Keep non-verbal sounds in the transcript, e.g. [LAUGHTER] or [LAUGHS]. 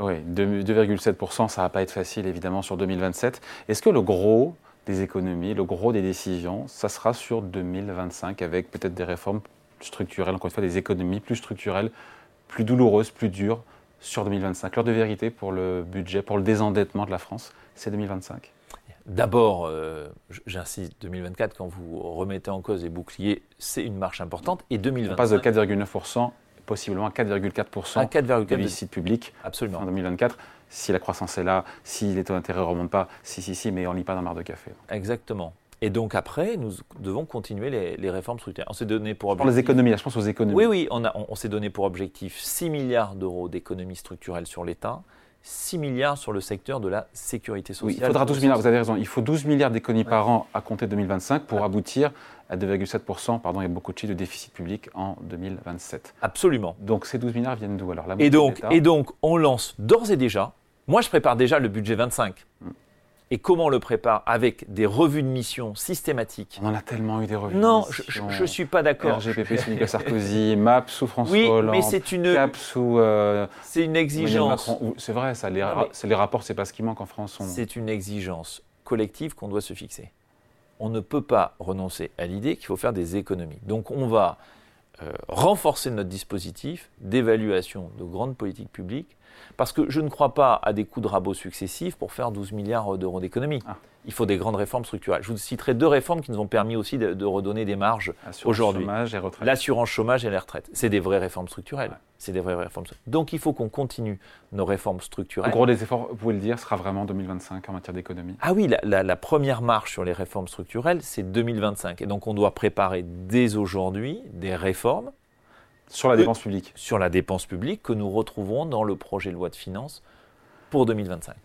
Oui, 2,7%, ça va pas être facile évidemment sur 2027. Est-ce que le gros des économies, le gros des décisions, ça sera sur 2025 avec peut-être des réformes structurelles, encore une fois des économies plus structurelles, plus douloureuses, plus dures sur 2025 L'heure de vérité pour le budget, pour le désendettement de la France, c'est 2025 D'abord, euh, j'insiste, 2024, quand vous remettez en cause les boucliers, c'est une marche importante. Et 2025. On passe de 4,9% possiblement à 4,4% de déficit public Absolument. en 2024. Si la croissance est là, si les taux d'intérêt ne remontent pas, si, si, si, mais on ne lit pas dans marre de café. Exactement. Et donc après, nous devons continuer les, réformes structurelles. On s'est donné pour objectif... Pour les économies, là, je pense aux économies. Oui, oui, on, on s'est donné pour objectif 6 milliards d'euros d'économies structurelles sur l'État, 6 milliards sur le secteur de la sécurité sociale. Oui, il faudra 12 milliards, vous avez raison, il faut 12 milliards d'économies par an à compter 2025 pour aboutir à 2,7%, pardon, il y a beaucoup de chiffres de déficit public en 2027. Absolument. Donc ces 12 milliards viennent d'où alors et donc, et donc, on lance d'ores et déjà, moi je prépare déjà le budget 25 et comment on le prépare Avec des revues de mission systématiques. On en a tellement eu des revues non, de mission. Je ne suis pas d'accord. RGPP sous [LAUGHS] Nicolas Sarkozy, MAP sous François oui, Hollande, mais c'est une, CAP sous... Euh, c'est une exigence. C'est vrai, ça, les, les rapports, c'est pas ce qui manque en France. C'est une exigence collective qu'on doit se fixer. On ne peut pas renoncer à l'idée qu'il faut faire des économies. Donc on va euh, renforcer notre dispositif d'évaluation de grandes politiques publiques parce que je ne crois pas à des coups de rabot successifs pour faire 12 milliards d'euros d'économie. Ah. Il faut des grandes réformes structurelles. Je vous citerai deux réformes qui nous ont permis aussi de, redonner des marges aujourd'hui. L'assurance chômage et les retraites. C'est des vraies réformes structurelles. C'est des vraies réformes. Donc il faut qu'on continue nos réformes structurelles. Le gros des efforts, vous pouvez le dire, sera vraiment 2025 en matière d'économie. Ah oui, la, la première marche sur les réformes structurelles, c'est 2025. Et donc on doit préparer dès aujourd'hui des réformes sur la dépense publique. Sur la dépense publique que nous retrouverons dans le projet de loi de finances pour 2025.